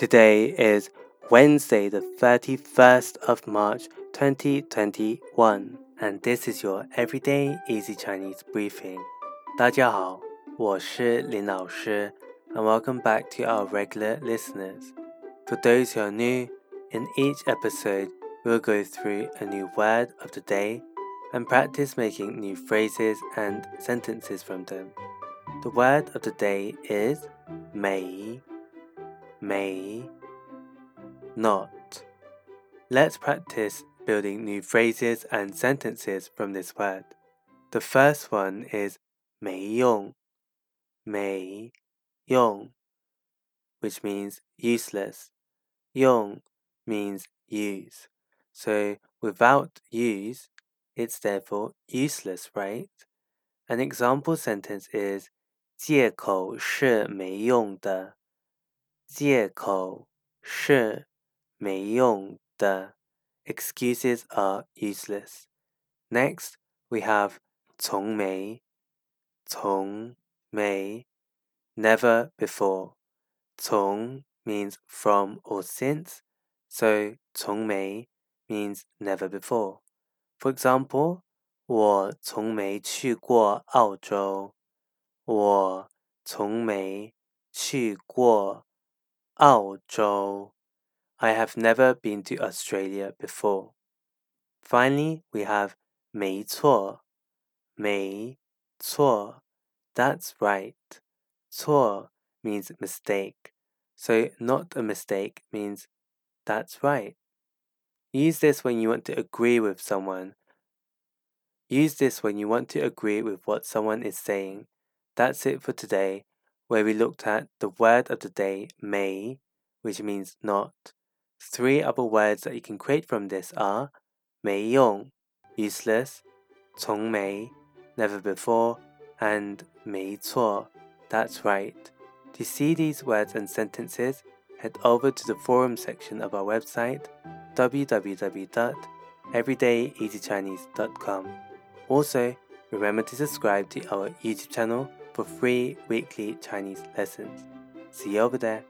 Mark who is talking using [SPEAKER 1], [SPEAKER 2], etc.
[SPEAKER 1] Today is Wednesday, the 31st of March 2021, and this is your Everyday Easy Chinese Briefing. 大家好,我是林老师, and welcome back to our regular listeners. For those who are new, in each episode, we'll go through a new word of the day and practice making new phrases and sentences from them. The word of the day is 没 may, not. Let's practice building new phrases and sentences from this word. The first one is 没用,没用, which means useless. 用 means use. So without use, it's therefore useless, right? An example sentence is 借口是没用的。 借口是没用的。Excuses are useless. Next, we have 从没，从没，never before. 从 means from or since, so 从没 means never before. For example, 我从没去过澳洲。我从没去过 澳洲。I have never been to Australia before. Finally, we have 没错，没错。That's right. 错 means mistake. So not a mistake means that's right. Use this when you want to agree with someone. Use this when you want to agree with what someone is saying. That's it for today, where we looked at the word of the day, may, which means not. Three other words that you can create from this are 没用, useless, 从没, never before, and 没错, that's right. To see these words and sentences, head over to the forum section of our website www.everydayeasychinese.com. Also, remember to subscribe to our YouTube channel for free weekly Chinese lessons. See you over there.